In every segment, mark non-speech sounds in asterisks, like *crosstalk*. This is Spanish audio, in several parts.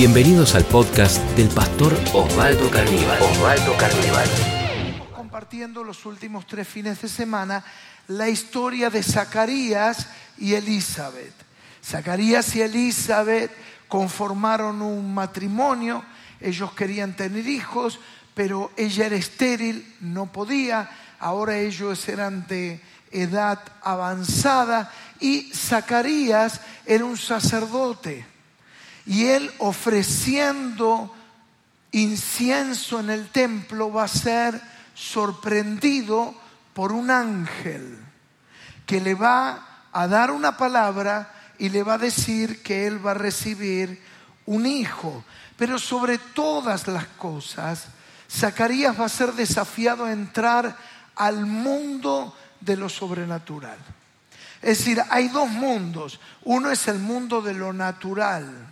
Bienvenidos al podcast del pastor Osvaldo Carníbal. Osvaldo Carníbal. Compartiendo los últimos tres fines de semana la historia de Zacarías y Elizabeth. Zacarías y Elizabeth conformaron un matrimonio, ellos querían tener hijos, pero ella era estéril, no podía, ahora ellos eran de edad avanzada y Zacarías era un sacerdote y él ofreciendo incienso en el templo va a ser sorprendido por un ángel que le va a dar una palabra y le va a decir que él va a recibir un hijo. Pero sobre todas las cosas, Zacarías va a ser desafiado a entrar al mundo de lo sobrenatural. Es decir, hay dos mundos. Uno es el mundo de lo natural,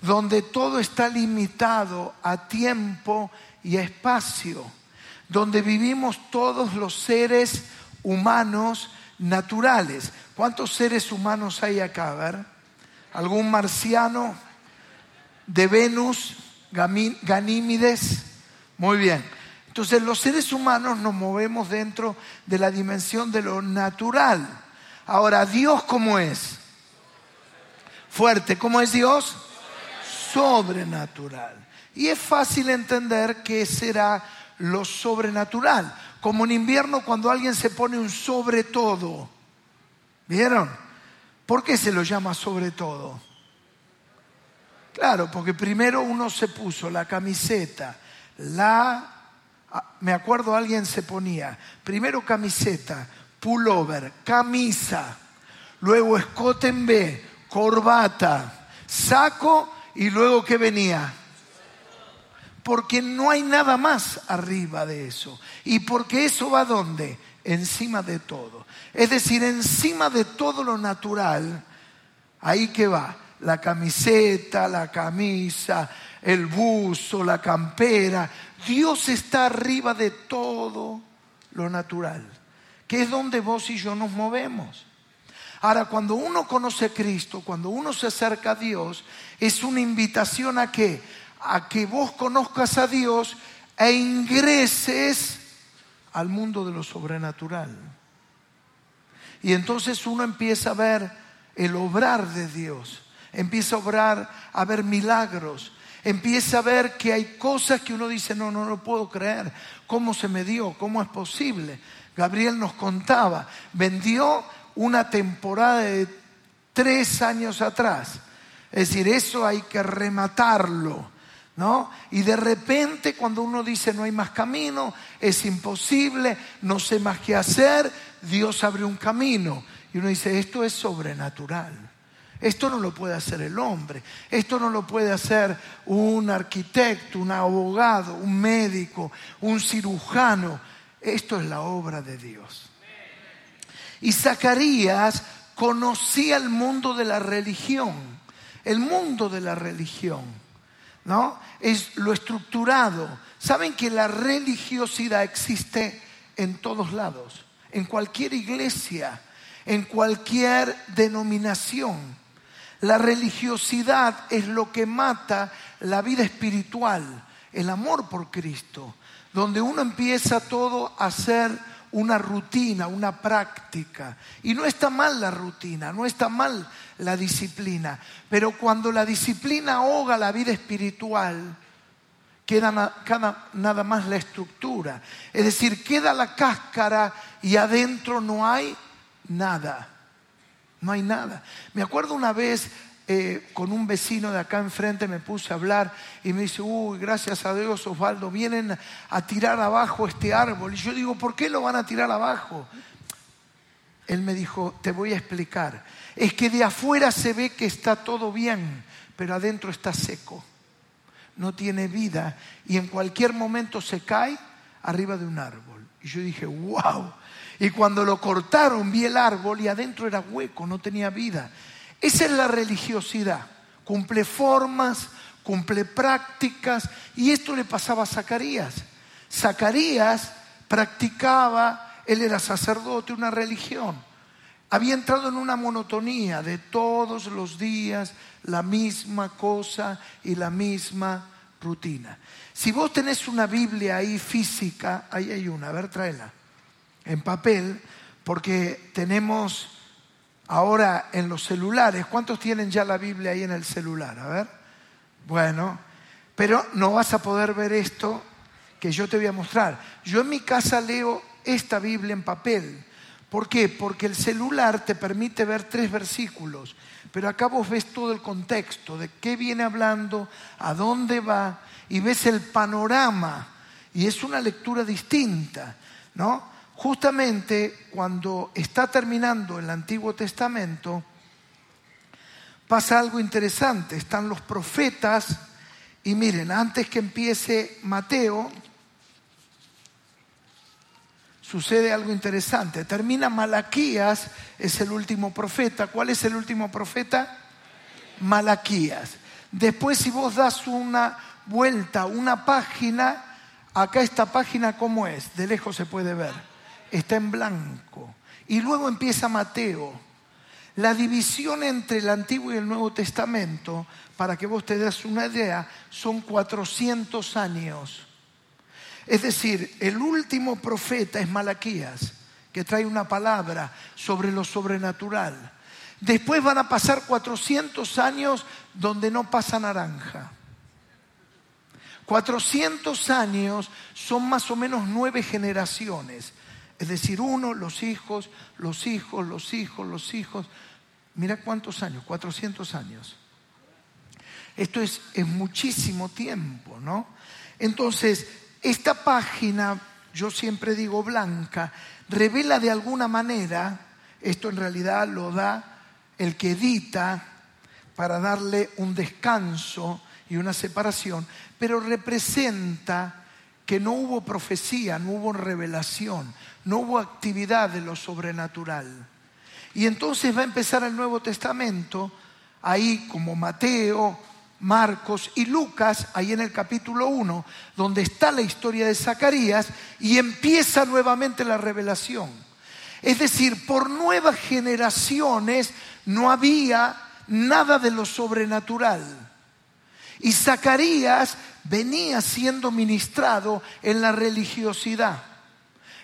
donde todo está limitado a tiempo y espacio, donde vivimos todos los seres humanos naturales. ¿Cuántos seres humanos hay acá? A ver? ¿Algún marciano de Venus, Ganímides? Muy bien. Entonces los seres humanos nos movemos dentro de la dimensión de lo natural. Ahora, ¿Dios cómo es? Fuerte, ¿cómo es Dios? Sobrenatural. Y es fácil entender qué será lo sobrenatural. Como en invierno cuando alguien se pone un sobre todo. ¿Vieron? ¿Por qué se lo llama sobre todo? Claro, porque primero uno se puso la camiseta, la Ah, me acuerdo alguien se ponía, primero camiseta, pullover, camisa, luego escote en B, corbata, saco y luego ¿qué venía? Porque no hay nada más arriba de eso. ¿Y porque eso va dónde? Encima de todo. Es decir, encima de todo lo natural, ahí que va, la camiseta, la camisa, el buzo, la campera, Dios está arriba de todo lo natural, que es donde vos y yo nos movemos. Ahora, cuando uno conoce a Cristo, cuando uno se acerca a Dios, es una invitación a que a que vos conozcas a Dios e ingreses al mundo de lo sobrenatural. Y entonces uno empieza a ver el obrar de Dios, empieza a obrar, a ver milagros, empieza a ver que hay cosas que uno dice, no, no lo puedo creer. ¿Cómo se me dio? ¿Cómo es posible? Gabriel nos contaba, vendió una temporada de tres años atrás. Es decir, eso hay que rematarlo. ¿No? Y de repente cuando uno dice no hay más camino, es imposible, no sé más qué hacer, Dios abre un camino. Y uno dice, esto es sobrenatural. Esto no lo puede hacer el hombre, esto no lo puede hacer un arquitecto, un abogado, un médico, un cirujano. Esto es la obra de Dios. Y Zacarías conocía el mundo de la religión, el mundo de la religión, ¿no? Es lo estructurado. Saben que la religiosidad existe en todos lados, en cualquier iglesia, en cualquier denominación. La religiosidad es lo que mata la vida espiritual, el amor por Cristo, donde uno empieza todo a ser una rutina, una práctica. Y no está mal la rutina, no está mal la disciplina, pero cuando la disciplina ahoga la vida espiritual, queda nada más la estructura. Es decir, queda la cáscara y adentro no hay nada. No hay nada. Me acuerdo una vez eh, con un vecino de acá enfrente me puse a hablar y me dice, uy, gracias a Dios, Osvaldo, vienen a tirar abajo este árbol. Y yo digo, ¿por qué lo van a tirar abajo? Él me dijo, te voy a explicar. Es que de afuera se ve que está todo bien, pero adentro está seco. No tiene vida y en cualquier momento se cae arriba de un árbol. Y yo dije, wow. Y cuando lo cortaron vi el árbol y adentro era hueco, no tenía vida. Esa es la religiosidad. Cumple formas, cumple prácticas y esto le pasaba a Zacarías. Zacarías practicaba, él era sacerdote, una religión. había entrado en una monotonía de todos los días la misma cosa y la misma rutina. Si vos tenés una Biblia ahí física, ahí hay una, a ver, tráela, en papel, porque tenemos ahora en los celulares, ¿cuántos tienen ya la Biblia ahí en el celular? A ver, bueno, pero no vas a poder ver esto que yo te voy a mostrar. Yo en mi casa leo esta Biblia en papel. ¿Por qué? Porque el celular te permite ver tres versículos, pero acá vos ves todo el contexto de qué viene hablando, a dónde va, y ves el panorama, y es una lectura distinta, ¿no? Justamente cuando está terminando el Antiguo Testamento, pasa algo interesante, están los profetas, y miren, antes que empiece Mateo, sucede algo interesante. Termina Malaquías, es el último profeta. ¿Cuál es el último profeta? Malaquías. Después, si vos das una vuelta, una página, acá esta página, ¿cómo es? De lejos se puede ver. Está en blanco. Y luego empieza Mateo. La división entre el Antiguo y el Nuevo Testamento, para que vos te des una idea, son 400 años. Es decir, el último profeta es Malaquías, que trae una palabra sobre lo sobrenatural. Después van a pasar 400 años donde no pasa naranja. 400 años son más o menos nueve generaciones. Es decir, uno, los hijos, los hijos, los hijos, los hijos. Mira cuántos años, 400 años. Esto es, es muchísimo tiempo, ¿no? Entonces, esta página, yo siempre digo blanca, revela de alguna manera, esto en realidad lo da el que edita para darle un descanso y una separación, pero representa que no hubo profecía, no hubo revelación, no hubo actividad de lo sobrenatural. Y entonces va a empezar el Nuevo Testamento, ahí como Mateo, Marcos y Lucas, ahí en el capítulo 1, donde está la historia de Zacarías, y empieza nuevamente la revelación. Es decir, por nuevas generaciones no había nada de lo sobrenatural. Y Zacarías venía siendo ministrado en la religiosidad.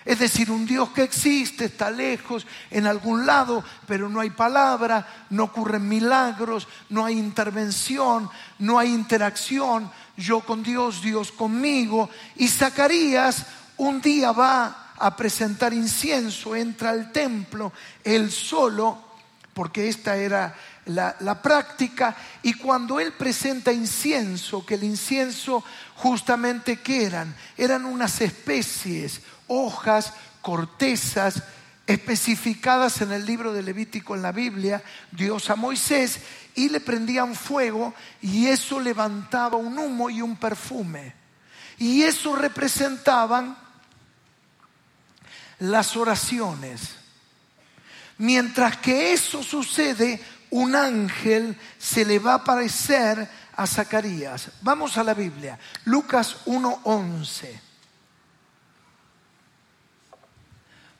Es decir, un Dios que existe, está lejos, en algún lado, pero no hay palabra, no ocurren milagros, no hay intervención, no hay interacción, yo con Dios, Dios conmigo. Y Zacarías un día va a presentar incienso, entra al templo, él solo, porque esta era la, la, práctica, y cuando él presenta incienso, que el incienso justamente ¿qué eran? Eran unas especies, hojas, cortezas especificadas en el libro de Levítico en la Biblia, Dios a Moisés y le prendían fuego y eso levantaba un humo y un perfume. Y eso representaban las oraciones. Mientras que eso sucede, un ángel se le va a aparecer a Zacarías. Vamos a la Biblia, Lucas 1.11.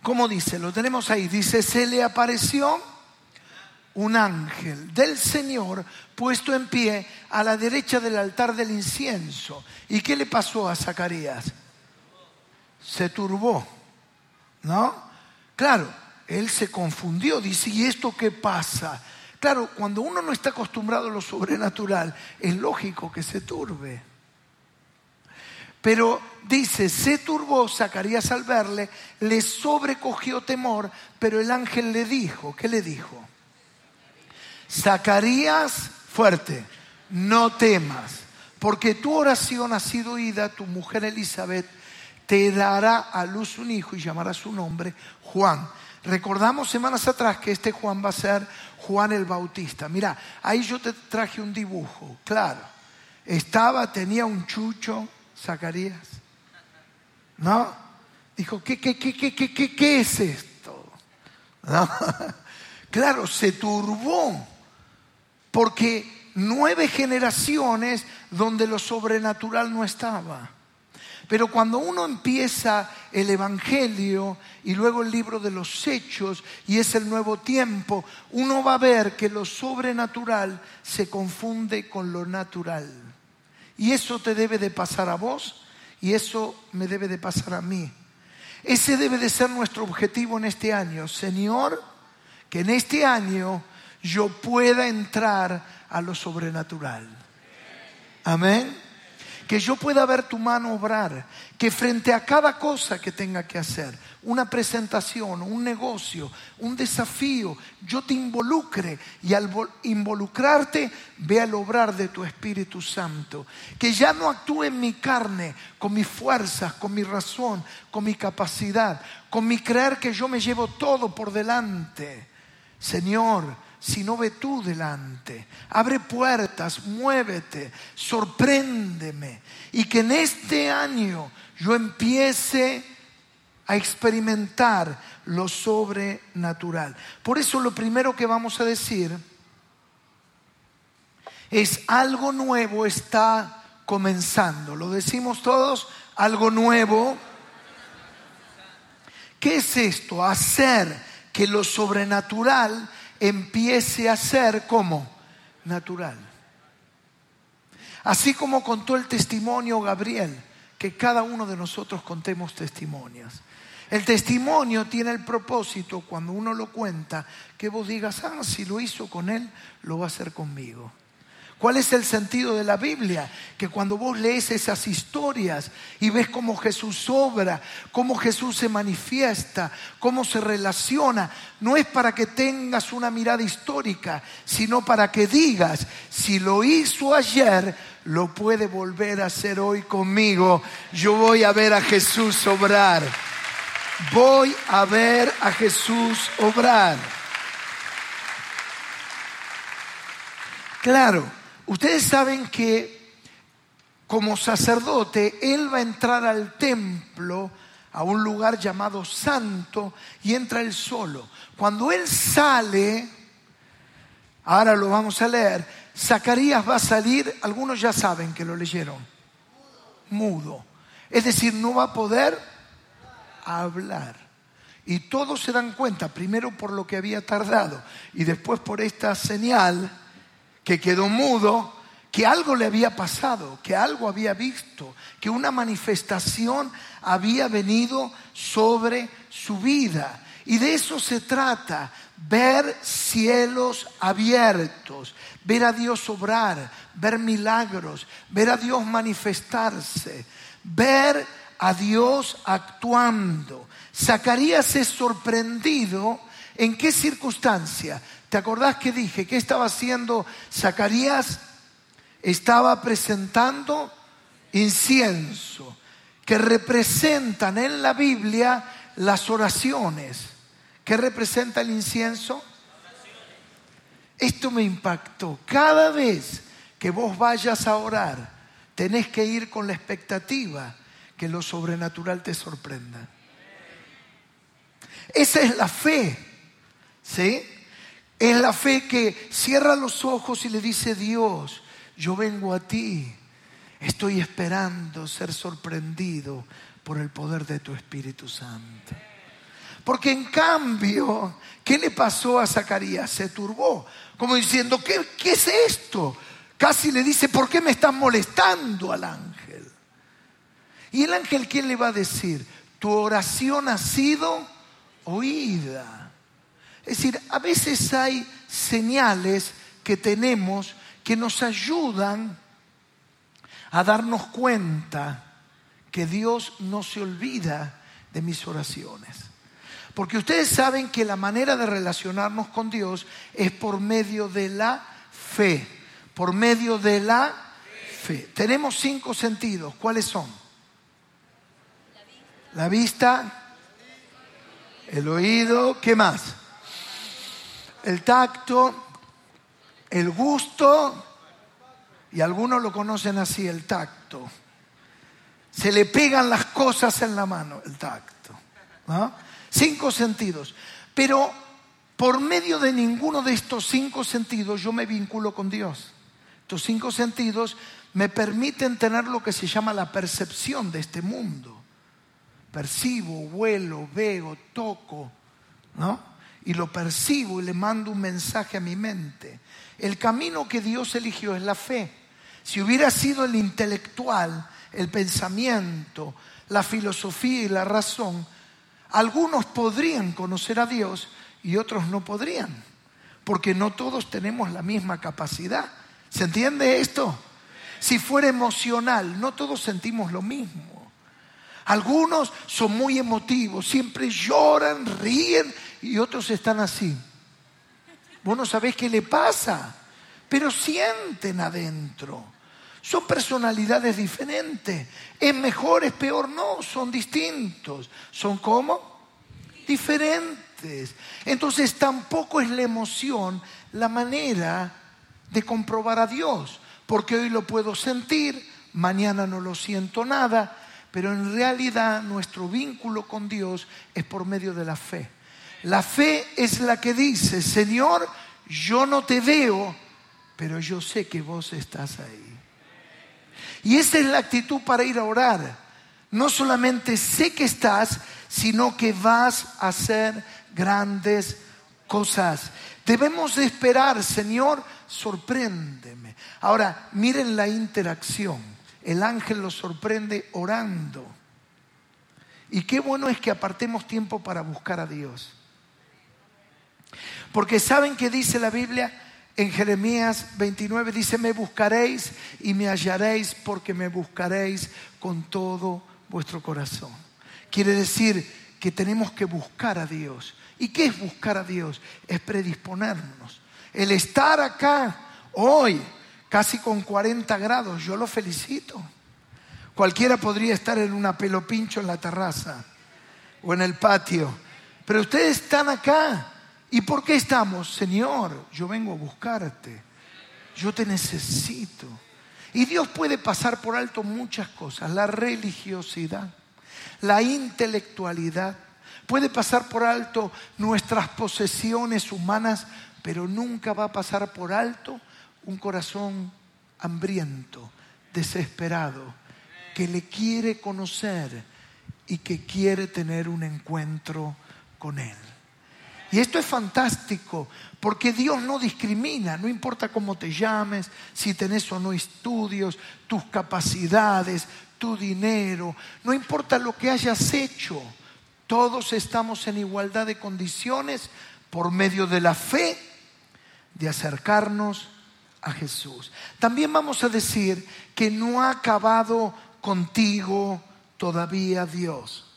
¿Cómo dice? Lo tenemos ahí. Dice, se le apareció un ángel del Señor puesto en pie a la derecha del altar del incienso. ¿Y qué le pasó a Zacarías? Se turbó, ¿no? Claro, él se confundió, dice, ¿y esto qué pasa? Claro, cuando uno no está acostumbrado a lo sobrenatural, es lógico que se turbe. Pero dice, se turbó Zacarías al verle, le sobrecogió temor, pero el ángel le dijo, ¿qué le dijo? Zacarías, fuerte, no temas, porque tu oración ha sido oída, tu mujer Elizabeth te dará a luz un hijo y llamará su nombre Juan. Recordamos semanas atrás que este Juan va a ser Juan el Bautista. Mira, ahí yo te traje un dibujo, claro. Estaba, tenía un chucho, Zacarías. ¿No? Dijo, ¿qué, qué, qué, qué, qué, qué, qué es esto? *laughs* Claro, se turbó porque nueve generaciones donde lo sobrenatural no estaba. Pero cuando uno empieza el Evangelio y luego el libro de los Hechos y es el nuevo tiempo, uno va a ver que lo sobrenatural se confunde con lo natural. Y eso te debe de pasar a vos y eso me debe de pasar a mí. Ese debe de ser nuestro objetivo en este año. Señor, que en este año yo pueda entrar a lo sobrenatural. Amén que yo pueda ver tu mano obrar, que frente a cada cosa que tenga que hacer, una presentación, un negocio, un desafío, yo te involucre y al involucrarte vea el obrar de tu Espíritu Santo, que ya no actúe en mi carne, con mis fuerzas, con mi razón, con mi capacidad, con mi creer que yo me llevo todo por delante. Señor, si no ve tú delante. Abre puertas, muévete, sorpréndeme. Y que en este año yo empiece a experimentar lo sobrenatural. Por eso lo primero que vamos a decir es algo nuevo está comenzando. Lo decimos todos, algo nuevo. ¿Qué es esto? Hacer que lo sobrenatural empiece a ser como natural. Así como contó el testimonio Gabriel, que cada uno de nosotros contemos testimonios. El testimonio tiene el propósito, cuando uno lo cuenta, que vos digas, ah, si lo hizo con él, lo va a hacer conmigo. ¿Cuál es el sentido de la Biblia? Que cuando vos lees esas historias y ves cómo Jesús obra, cómo Jesús se manifiesta, cómo se relaciona, no es para que tengas una mirada histórica, sino para que digas, si lo hizo ayer, lo puede volver a hacer hoy conmigo. Yo voy a ver a Jesús obrar. Voy a ver a Jesús obrar. Claro, Ustedes saben que como sacerdote, él va a entrar al templo, a un lugar llamado santo, y entra él solo. Cuando él sale, ahora lo vamos a leer, Zacarías va a salir, algunos ya saben que lo leyeron, mudo. Es decir, no va a poder hablar. Y todos se dan cuenta, primero por lo que había tardado y después por esta señal que quedó mudo, que algo le había pasado, que algo había visto, que una manifestación había venido sobre su vida. Y de eso se trata, ver cielos abiertos, ver a Dios obrar, ver milagros, ver a Dios manifestarse, ver a Dios actuando. Zacarías es sorprendido en qué circunstancia ¿Te acordás que dije que estaba haciendo Zacarías? Estaba presentando incienso, que representan en la Biblia las oraciones. ¿Qué representa el incienso? Esto me impactó. Cada vez que vos vayas a orar, tenés que ir con la expectativa que lo sobrenatural te sorprenda. Esa es la fe, ¿sí? Es la fe que cierra los ojos y le dice, Dios, yo vengo a ti. Estoy esperando ser sorprendido por el poder de tu Espíritu Santo. Porque en cambio, ¿qué le pasó a Zacarías? Se turbó, como diciendo, ¿qué, ¿qué, es esto? Casi le dice, ¿por qué me estás molestando al ángel? Y el ángel, ¿quién le va a decir? Tu oración ha sido oída. Es decir, a veces hay señales que tenemos que nos ayudan a darnos cuenta que Dios no se olvida de mis oraciones. Porque ustedes saben que la manera de relacionarnos con Dios es por medio de la fe. Por medio de la fe. Tenemos cinco sentidos. ¿Cuáles son? La vista, el oído, ¿qué más? El tacto, el gusto, y algunos lo conocen así, el tacto. Se le pegan las cosas en la mano, el tacto. Cinco sentidos. Pero por medio de ninguno de estos cinco sentidos yo me vinculo con Dios. Estos cinco sentidos me permiten tener lo que se llama la percepción de este mundo. Percibo, huelo, veo, toco, ¿no? Y lo percibo y le mando un mensaje a mi mente. El camino que Dios eligió es la fe. Si hubiera sido el intelectual, el pensamiento, la filosofía y la razón, algunos podrían conocer a Dios y otros no podrían, porque no todos tenemos la misma capacidad. ¿Se entiende esto? Si fuera emocional, no todos sentimos lo mismo. Algunos son muy emotivos, siempre lloran, ríen y otros están así. Vos no sabés qué le pasa, pero sienten adentro. Son personalidades diferentes. ¿Es mejor, es peor? No, son distintos. ¿Son cómo? Diferentes. Entonces tampoco es la emoción la manera de comprobar a Dios, porque hoy lo puedo sentir, mañana no lo siento nada, pero en realidad nuestro vínculo con Dios es por medio de la fe. La fe es la que dice, Señor, yo no te veo, pero yo sé que vos estás ahí. Y esa es la actitud para ir a orar. No solamente sé que estás, sino que vas a hacer grandes cosas. Debemos esperar, Señor, sorpréndeme. Ahora, miren la interacción. El ángel lo sorprende orando. Y qué bueno es que apartemos tiempo para buscar a Dios. Porque saben que dice la Biblia, en Jeremías 29 dice, me buscaréis y me hallaréis porque me buscaréis con todo vuestro corazón. Quiere decir que tenemos que buscar a Dios. ¿Y qué es buscar a Dios? Es predisponernos. El estar acá hoy, casi con 40 grados, yo lo felicito. Cualquiera podría estar en una pelo pincho en la terraza o en el patio. Pero ustedes están acá ¿Y por qué estamos? Señor, yo vengo a buscarte. Yo te necesito. Y Dios puede pasar por alto muchas cosas. La religiosidad, la intelectualidad. Puede pasar por alto nuestras posesiones humanas, pero nunca va a pasar por alto un corazón hambriento, desesperado, que le quiere conocer y que quiere tener un encuentro con Él. Y esto es fantástico, porque Dios no discrimina, no importa cómo te llames, si tenés o no estudios, tus capacidades, tu dinero, no importa lo que hayas hecho, todos estamos en igualdad de condiciones por medio de la fe de acercarnos a Jesús. También vamos a decir que no ha acabado contigo todavía Dios.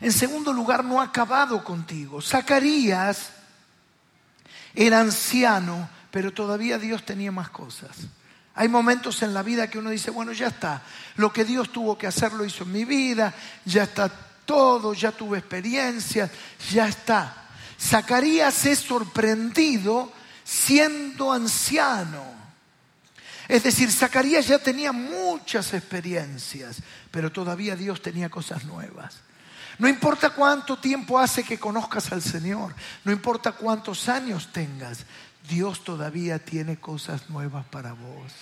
En segundo lugar, no ha acabado contigo. Zacarías era anciano, pero todavía Dios tenía más cosas. Hay momentos en la vida que uno dice, bueno, ya está, lo que Dios tuvo que hacer lo hizo en mi vida, ya está todo, ya tuve experiencia, ya está. Zacarías es sorprendido siendo anciano. Es decir, Zacarías ya tenía muchas experiencias, pero todavía Dios tenía cosas nuevas. No importa cuánto tiempo hace que conozcas al Señor, no importa cuántos años tengas, Dios todavía tiene cosas nuevas para vos.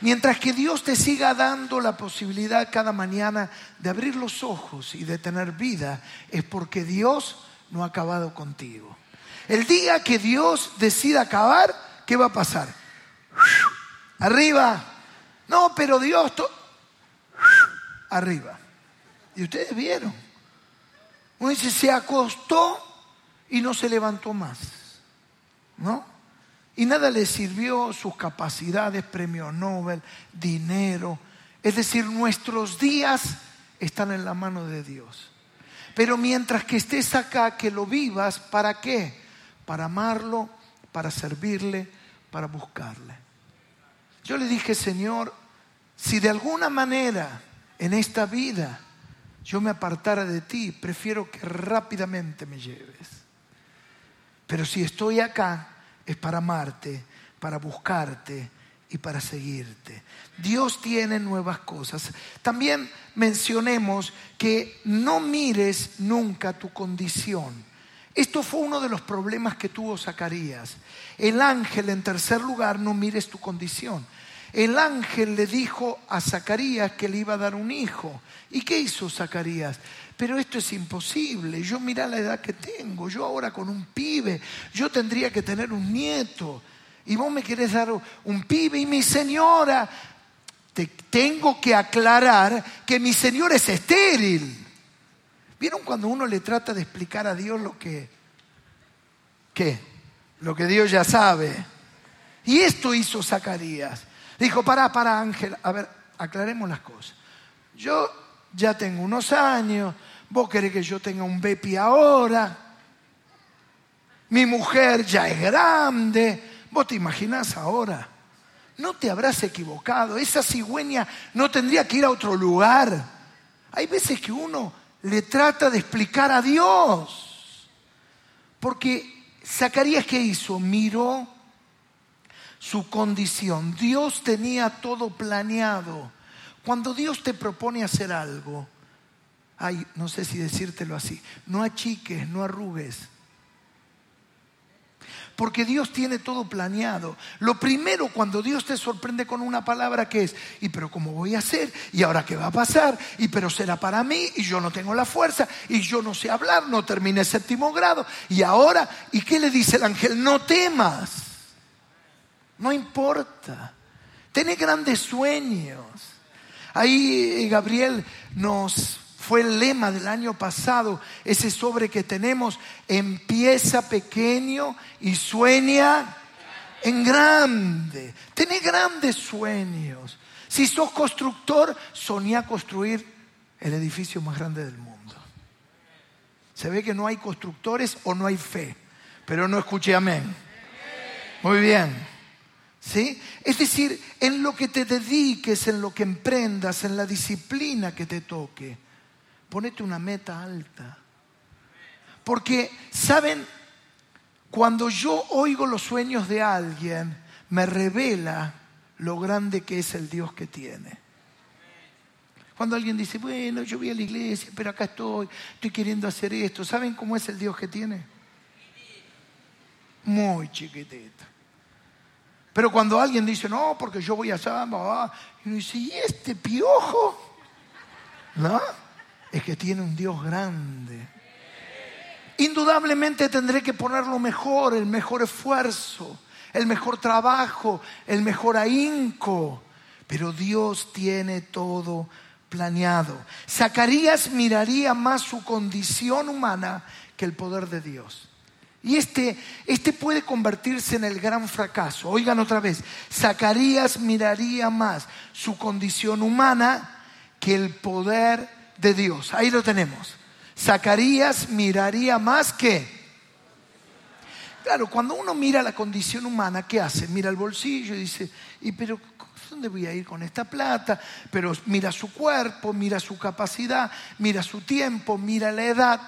Mientras que Dios te siga dando la posibilidad cada mañana de abrir los ojos y de tener vida, es porque Dios no ha acabado contigo. El día que Dios decida acabar, ¿qué va a pasar? Arriba. No, pero Dios... Arriba. Y ustedes vieron. Uno dice, se acostó y no se levantó más. ¿No? Y nada le sirvió sus capacidades, premio Nobel, dinero. Es decir, nuestros días están en la mano de Dios. Pero mientras que estés acá, que lo vivas, ¿para qué? Para amarlo, para servirle, para buscarle. Yo le dije, Señor, si de alguna manera en esta vida yo me apartara de ti, prefiero que rápidamente me lleves. Pero si estoy acá, es para amarte, para buscarte y para seguirte. Dios tiene nuevas cosas. También mencionemos que no mires nunca tu condición. Esto fue uno de los problemas que tuvo Zacarías. El ángel, en tercer lugar, no mires tu condición. El ángel le dijo a Zacarías que le iba a dar un hijo. ¿Y qué hizo Zacarías? Pero esto es imposible. Yo mira la edad que tengo. Yo ahora con un pibe, yo tendría que tener un nieto. Y vos me querés dar un pibe y mi señora. Te tengo que aclarar que mi señora es estéril. ¿Vieron cuando uno le trata de explicar a Dios lo que, qué? Lo que Dios ya sabe. Y esto hizo Zacarías. Dijo, para, para Ángel, a ver, aclaremos las cosas. Yo ya tengo unos años, vos querés que yo tenga un bepi ahora, mi mujer ya es grande, vos te imaginás ahora. No te habrás equivocado, esa cigüeña no tendría que ir a otro lugar. Hay veces que uno le trata de explicar a Dios. Porque Zacarías, ¿qué hizo? Miró su condición. Dios tenía todo planeado. Cuando Dios te propone hacer algo, ay, no sé si decírtelo así, no achiques, no arrugues porque Dios tiene todo planeado. Lo primero cuando Dios te sorprende con una palabra que es, y pero ¿cómo voy a hacer? ¿Y ahora qué va a pasar? ¿Y pero será para mí? Y yo no tengo la fuerza, y yo no sé hablar, no terminé séptimo grado. Y ahora, ¿y qué le dice el ángel? No temas. No importa. Tiene grandes sueños. Ahí Gabriel nos fue el lema del año pasado, ese sobre que tenemos, empieza pequeño y sueña en grande. Tiene grandes sueños. Si sos constructor, soñá construir el edificio más grande del mundo. Se ve que no hay constructores o no hay fe, pero no escuché amén. Muy bien. ¿Sí? Es decir, en lo que te dediques, en lo que emprendas, en la disciplina que te toque ponete una meta alta. Porque, ¿saben? Cuando yo oigo los sueños de alguien, me revela lo grande que es el Dios que tiene. Cuando alguien dice, bueno, yo voy a la iglesia, pero acá estoy, estoy queriendo hacer esto, ¿saben cómo es el Dios que tiene? Muy chiquitito. Pero cuando alguien dice, no, porque yo voy a Samba, y dice, ¿y este piojo? ¿No? es que tiene un Dios grande. Indudablemente tendré que poner lo mejor, el mejor esfuerzo, el mejor trabajo, el mejor ahínco. Pero Dios tiene todo planeado. Zacarías miraría más su condición humana que el poder de Dios. Y este, este puede convertirse en el gran fracaso. Oigan otra vez, Zacarías miraría más su condición humana que el poder de Dios. Ahí lo tenemos. Zacarías miraría más que... Claro, cuando uno mira la condición humana, ¿qué hace? Mira el bolsillo y dice, ¿y pero dónde voy a ir con esta plata? Pero mira su cuerpo, mira su capacidad, mira su tiempo, mira la edad.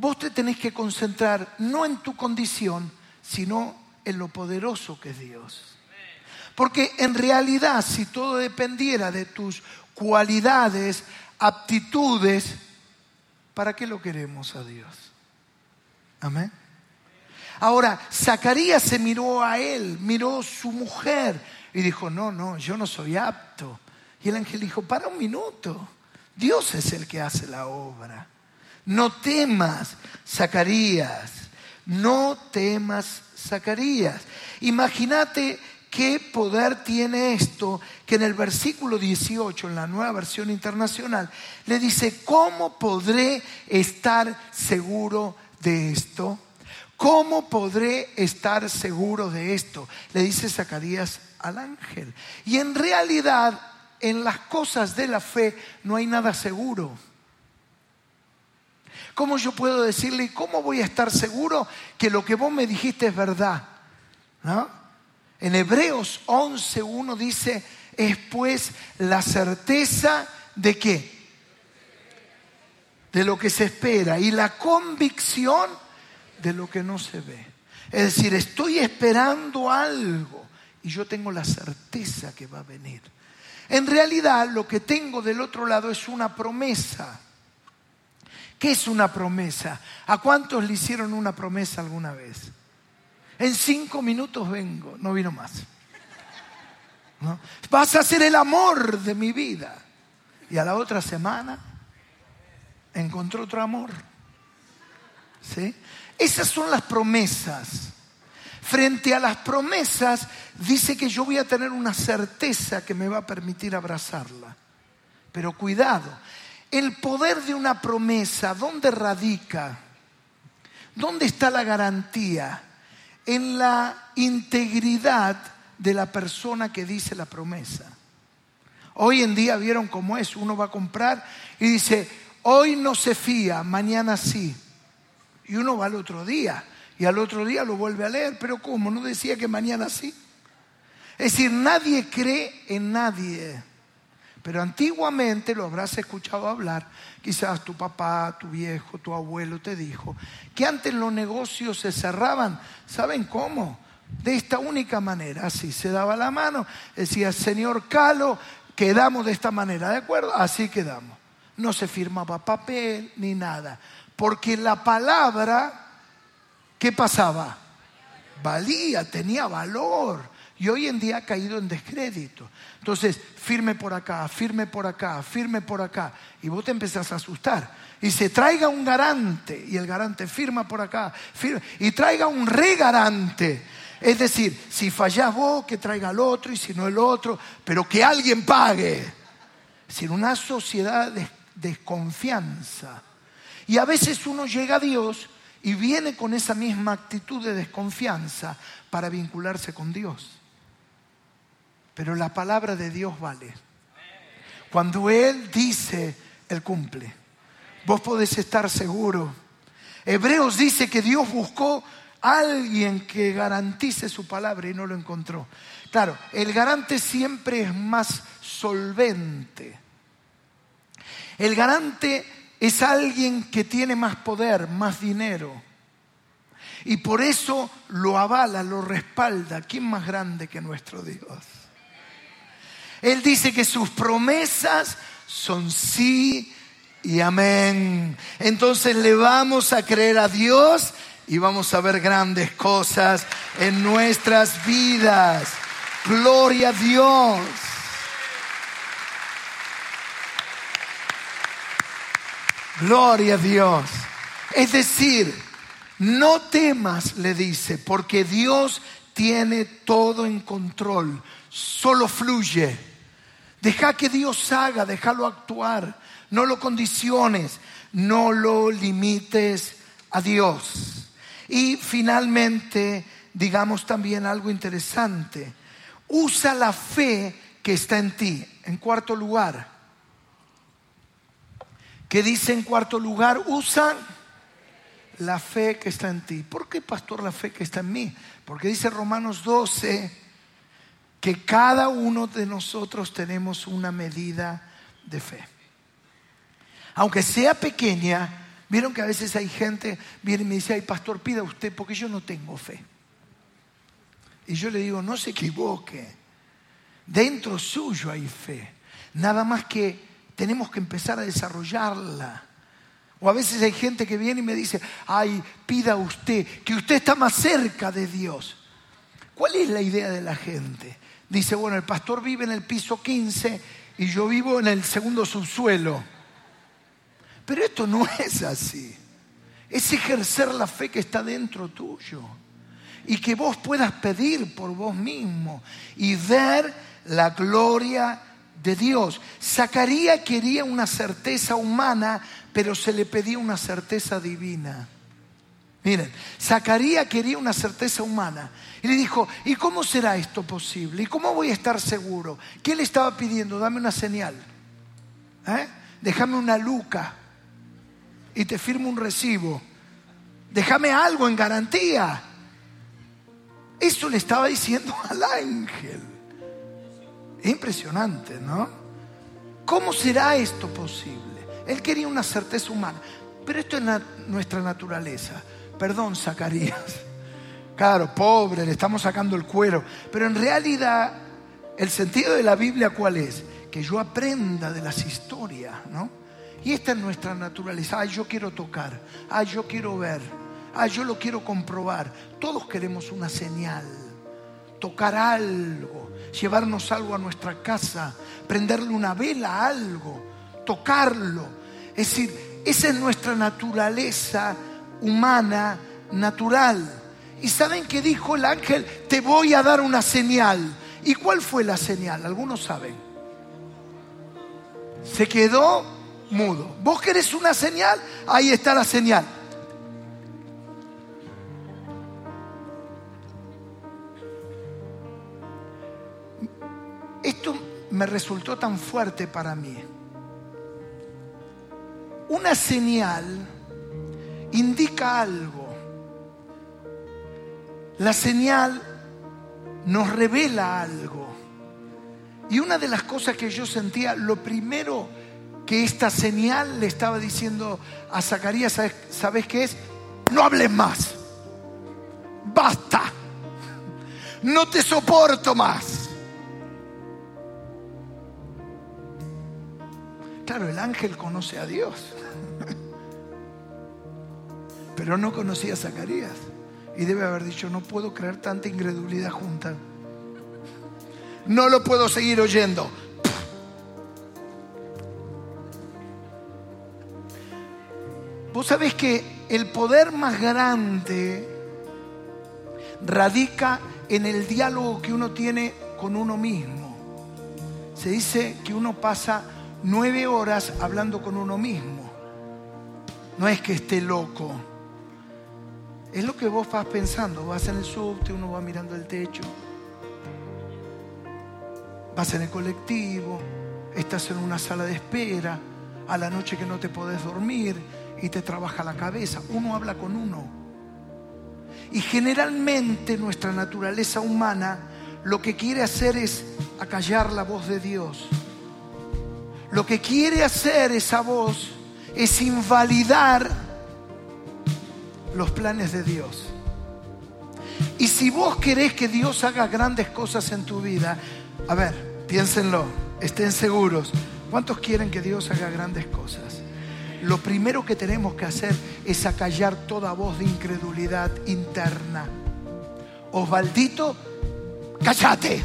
Vos te tenés que concentrar no en tu condición, sino en lo poderoso que es Dios. Porque en realidad, si todo dependiera de tus cualidades, aptitudes, ¿para qué lo queremos a Dios? Amén. Ahora, Zacarías se miró a él, miró su mujer y dijo, no, no, yo no soy apto. Y el ángel dijo, para un minuto, Dios es el que hace la obra. No temas, Zacarías, no temas, Zacarías. Imagínate ¿Qué poder tiene esto? Que en el versículo 18, en la nueva versión internacional, le dice, ¿cómo podré estar seguro de esto? ¿Cómo podré estar seguro de esto? Le dice Zacarías al ángel. Y en realidad, en las cosas de la fe no hay nada seguro. ¿Cómo yo puedo decirle, cómo voy a estar seguro que lo que vos me dijiste es verdad? ¿No? En Hebreos 11.1 dice, es pues la certeza de qué? De lo que se espera y la convicción de lo que no se ve. Es decir, estoy esperando algo y yo tengo la certeza que va a venir. En realidad lo que tengo del otro lado es una promesa ¿Qué es una promesa? ¿A cuántos le hicieron una promesa alguna vez? En cinco minutos vengo, no vino más. Vas a ser el amor de mi vida. Y a la otra semana encontró otro amor. ¿Sí? Esas son las promesas. Frente a las promesas dice que yo voy a tener una certeza que me va a permitir abrazarla. Pero cuidado, el poder de una promesa, ¿dónde radica? ¿Dónde está la garantía? En la integridad de la persona que dice la promesa. Hoy en día vieron cómo es, uno va a comprar y dice, hoy no se fía, mañana sí. Y uno va al otro día y al otro día lo vuelve a leer, pero ¿cómo? ¿No decía que mañana sí? Es decir, nadie cree en nadie. Pero antiguamente lo habrás escuchado hablar, quizás tu papá, tu viejo, tu abuelo te dijo, que antes los negocios se cerraban, ¿saben cómo? De esta única manera, así se daba la mano, decía, Señor Calo, quedamos de esta manera, ¿de acuerdo? Así quedamos. No se firmaba papel ni nada, porque la palabra, ¿qué pasaba? Valía, tenía valor y hoy en día ha caído en descrédito. Entonces, firme por acá, firme por acá, firme por acá. Y vos te empezás a asustar. Y se traiga un garante, y el garante firma por acá, firma, y traiga un regarante. Es decir, si fallás vos, que traiga el otro, y si no el otro, pero que alguien pague. Decir, una sociedad de desconfianza. Y a veces uno llega a Dios y viene con esa misma actitud de desconfianza para vincularse con Dios. Pero la palabra de Dios vale. Cuando Él dice, Él cumple. Vos podés estar seguro. Hebreos dice que Dios buscó a alguien que garantice su palabra y no lo encontró. Claro, el garante siempre es más solvente. El garante es alguien que tiene más poder, más dinero. Y por eso lo avala, lo respalda. ¿Quién más grande que nuestro Dios? Él dice que sus promesas son sí y amén. Entonces le vamos a creer a Dios y vamos a ver grandes cosas en nuestras vidas. Gloria a Dios. Gloria a Dios. Es decir, no temas, le dice, porque Dios tiene todo en control. Solo fluye. Deja que Dios haga, déjalo actuar. No lo condiciones, no lo limites a Dios. Y finalmente, digamos también algo interesante. Usa la fe que está en ti. En cuarto lugar, ¿qué dice en cuarto lugar? Usa la fe que está en ti. ¿Por qué, pastor, la fe que está en mí? Porque dice Romanos 12, que cada uno de nosotros tenemos una medida de fe. Aunque sea pequeña, vieron que a veces hay gente, viene y me dice, ay pastor, pida usted porque yo no tengo fe. Y yo le digo, no se equivoque, dentro suyo hay fe, nada más que tenemos que empezar a desarrollarla. O a veces hay gente que viene y me dice, ay, pida usted, que usted está más cerca de Dios. ¿Cuál es la idea de la gente? Dice, bueno, el pastor vive en el piso 15 y yo vivo en el segundo subsuelo. Pero esto no *laughs* es así. Es ejercer la fe que está dentro tuyo. Y que vos puedas pedir por vos mismo y ver la gloria de Dios. Zacarías quería una certeza humana, pero se le pedía una certeza divina. Miren, Zacarías quería una certeza humana y le dijo, ¿y cómo será esto posible? ¿Y cómo voy a estar seguro? ¿Qué le estaba pidiendo? Dame una señal. ¿Eh? Déjame una luca y te firmo un recibo. Déjame algo en garantía. Eso le estaba diciendo *laughs* al ángel. Es impresionante, ¿no? ¿Cómo será esto posible? Él quería una certeza humana, pero esto es nuestra naturaleza. Perdón, Zacarías. Claro, pobre, le estamos sacando el cuero. Pero en realidad, el sentido de la Biblia, ¿cuál es? Que yo aprenda de las historias, ¿no? Y esta es nuestra naturaleza. Ay, yo quiero tocar. Ay, yo quiero ver. Ay, yo lo quiero comprobar. Todos queremos una señal. Tocar algo. Llevarnos algo a nuestra casa. Prenderle una vela a algo. Tocarlo. Es decir, esa es nuestra naturaleza humana natural. ¿Y saben qué dijo el ángel? Te voy a dar una señal. ¿Y cuál fue la señal? Algunos saben. Se quedó mudo. ¿Vos querés una señal? Ahí está la señal. Esto me resultó tan fuerte para mí. Una señal indica algo. La señal nos revela algo. Y una de las cosas que yo sentía, lo primero que esta señal le estaba diciendo a Zacarías, ¿sabes, ¿sabes qué es? No hables más. Basta. No te soporto más. Claro, el ángel conoce a Dios *laughs* pero no conocía a Zacarías. Y debe haber dicho, no puedo creer tanta incredulidad junta. No lo puedo seguir oyendo. Vos sabés que el poder más grande radica en el diálogo que uno tiene con uno mismo. Se dice que uno pasa nueve horas hablando con uno mismo. No es que esté loco es lo que vos vas pensando. Vas en el subte, uno va mirando el techo. Vas en el colectivo, estás en una sala de espera, a la noche que no te podés dormir y te trabaja la cabeza. Uno habla con uno. Y generalmente nuestra naturaleza humana lo que quiere hacer es acallar la voz de Dios. Lo que quiere hacer esa voz es invalidar los planes de Dios. Y si vos querés que Dios haga grandes cosas en tu vida, a ver, piénsenlo, estén seguros. ¿Cuántos quieren que Dios haga grandes cosas? Lo primero que tenemos que hacer es acallar toda voz de incredulidad interna. Osvaldito, cállate.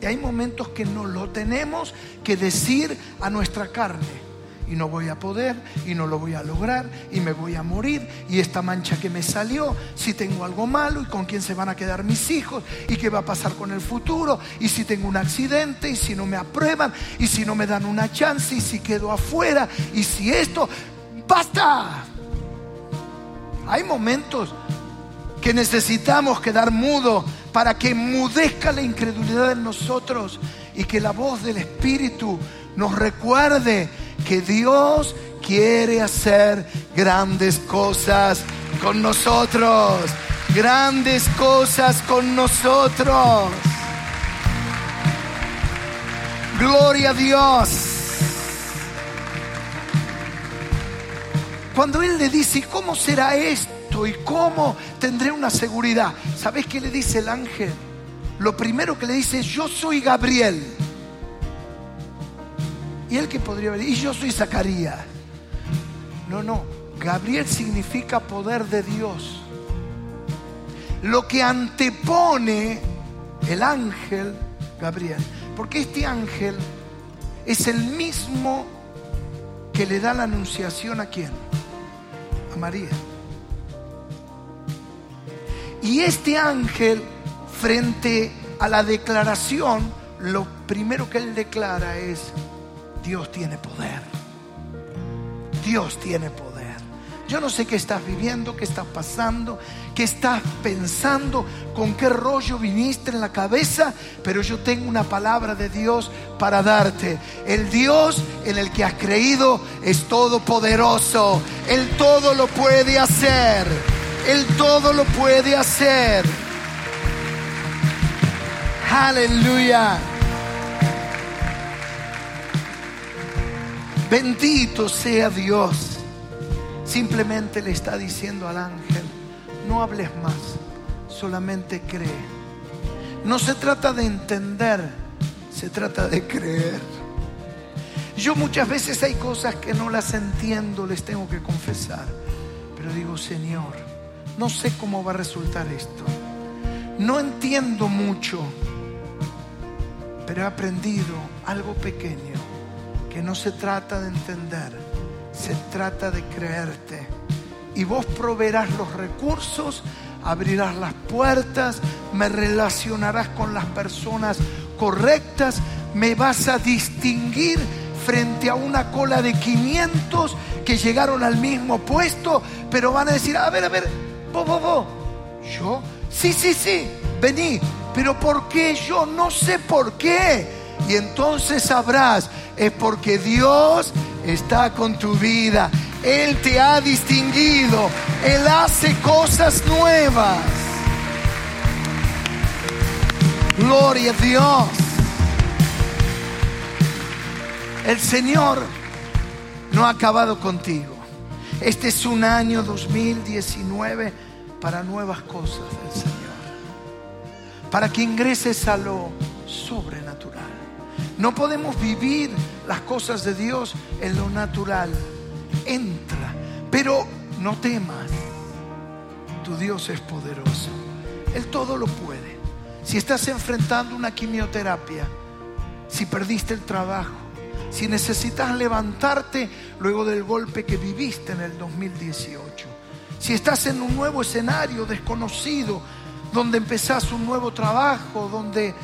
Y hay momentos que no lo tenemos que decir a nuestra carne y no voy a poder y no lo voy a lograr y me voy a morir y esta mancha que me salió, si tengo algo malo y con quién se van a quedar mis hijos y qué va a pasar con el futuro y si tengo un accidente y si no me aprueban y si no me dan una chance y si quedo afuera y si esto, basta. Hay momentos que necesitamos quedar mudo para que mudezca la incredulidad en nosotros y que la voz del Espíritu nos recuerde que Dios quiere hacer grandes cosas con nosotros. Grandes cosas con nosotros. Gloria a Dios. Cuando Él le dice, ¿cómo será esto? ¿Y cómo tendré una seguridad? ¿Sabes qué le dice el ángel? Lo primero que le dice es, yo soy Gabriel ¿Y él que podría venir? Y yo soy Zacarías. No, no. Gabriel significa poder de Dios. Lo que antepone el ángel Gabriel. Porque este ángel es el mismo que le da la anunciación a quién? A María. Y este ángel, frente a la declaración, lo primero que él declara es, Dios tiene poder. Dios tiene poder. Yo no sé qué estás viviendo, qué estás pasando, qué estás pensando, con qué rollo viniste en la cabeza, pero yo tengo una palabra de Dios para darte. El Dios en el que has creído es todopoderoso. Él todo lo puede hacer. Él todo lo puede hacer. Aleluya. Bendito sea Dios. Simplemente le está diciendo al ángel, no hables más, solamente cree. No se trata de entender, se trata de creer. Yo muchas veces hay cosas que no las entiendo, les tengo que confesar. Pero digo, Señor, no sé cómo va a resultar esto. No entiendo mucho, pero he aprendido algo pequeño, que no se trata de entender, se trata de creerte. Y vos proveerás los recursos, abrirás las puertas, me relacionarás con las personas correctas, me vas a distinguir frente a una cola de 500 que llegaron al mismo puesto, pero van a decir, a ver, a ver, vos, vos, vos, yo, sí, sí, sí, vení, pero ¿por qué yo? No sé por qué. Y entonces sabrás, es porque Dios está con tu vida. Él te ha distinguido. Él hace cosas nuevas. Gloria a Dios. El Señor no ha acabado contigo. Este es un año 2019 para nuevas cosas del Señor. Para que ingreses a lo sobrenatural. No podemos vivir las cosas de Dios en lo natural. Entra, pero no temas. Tu Dios es poderoso. Él todo lo puede. Si estás enfrentando una quimioterapia, si perdiste el trabajo, si necesitas levantarte luego del golpe que viviste en el 2018, si estás en un nuevo escenario desconocido, donde empezás un nuevo trabajo, donde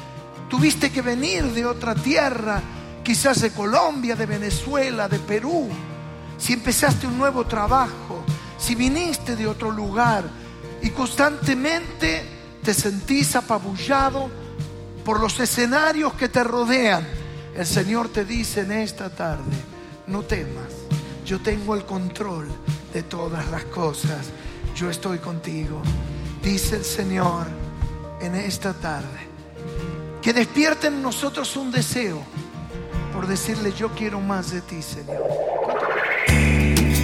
tuviste que venir de otra tierra, quizás de Colombia, de Venezuela, de Perú, si empezaste un nuevo trabajo, si viniste de otro lugar y constantemente te sentís apabullado por los escenarios que te rodean, el Señor te dice en esta tarde, no temas, yo tengo el control de todas las cosas, yo estoy contigo. Dice el Señor en esta tarde, que despierte en nosotros un deseo por decirle yo quiero más de ti, Señor.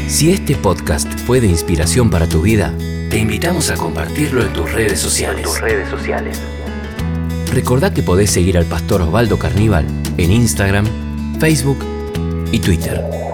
Si este podcast fue de inspiración para tu vida, te invitamos a compartirlo en tus redes sociales. tus redes sociales. Recordá que podés seguir al pastor Osvaldo Carníbal en Instagram, Facebook y Twitter.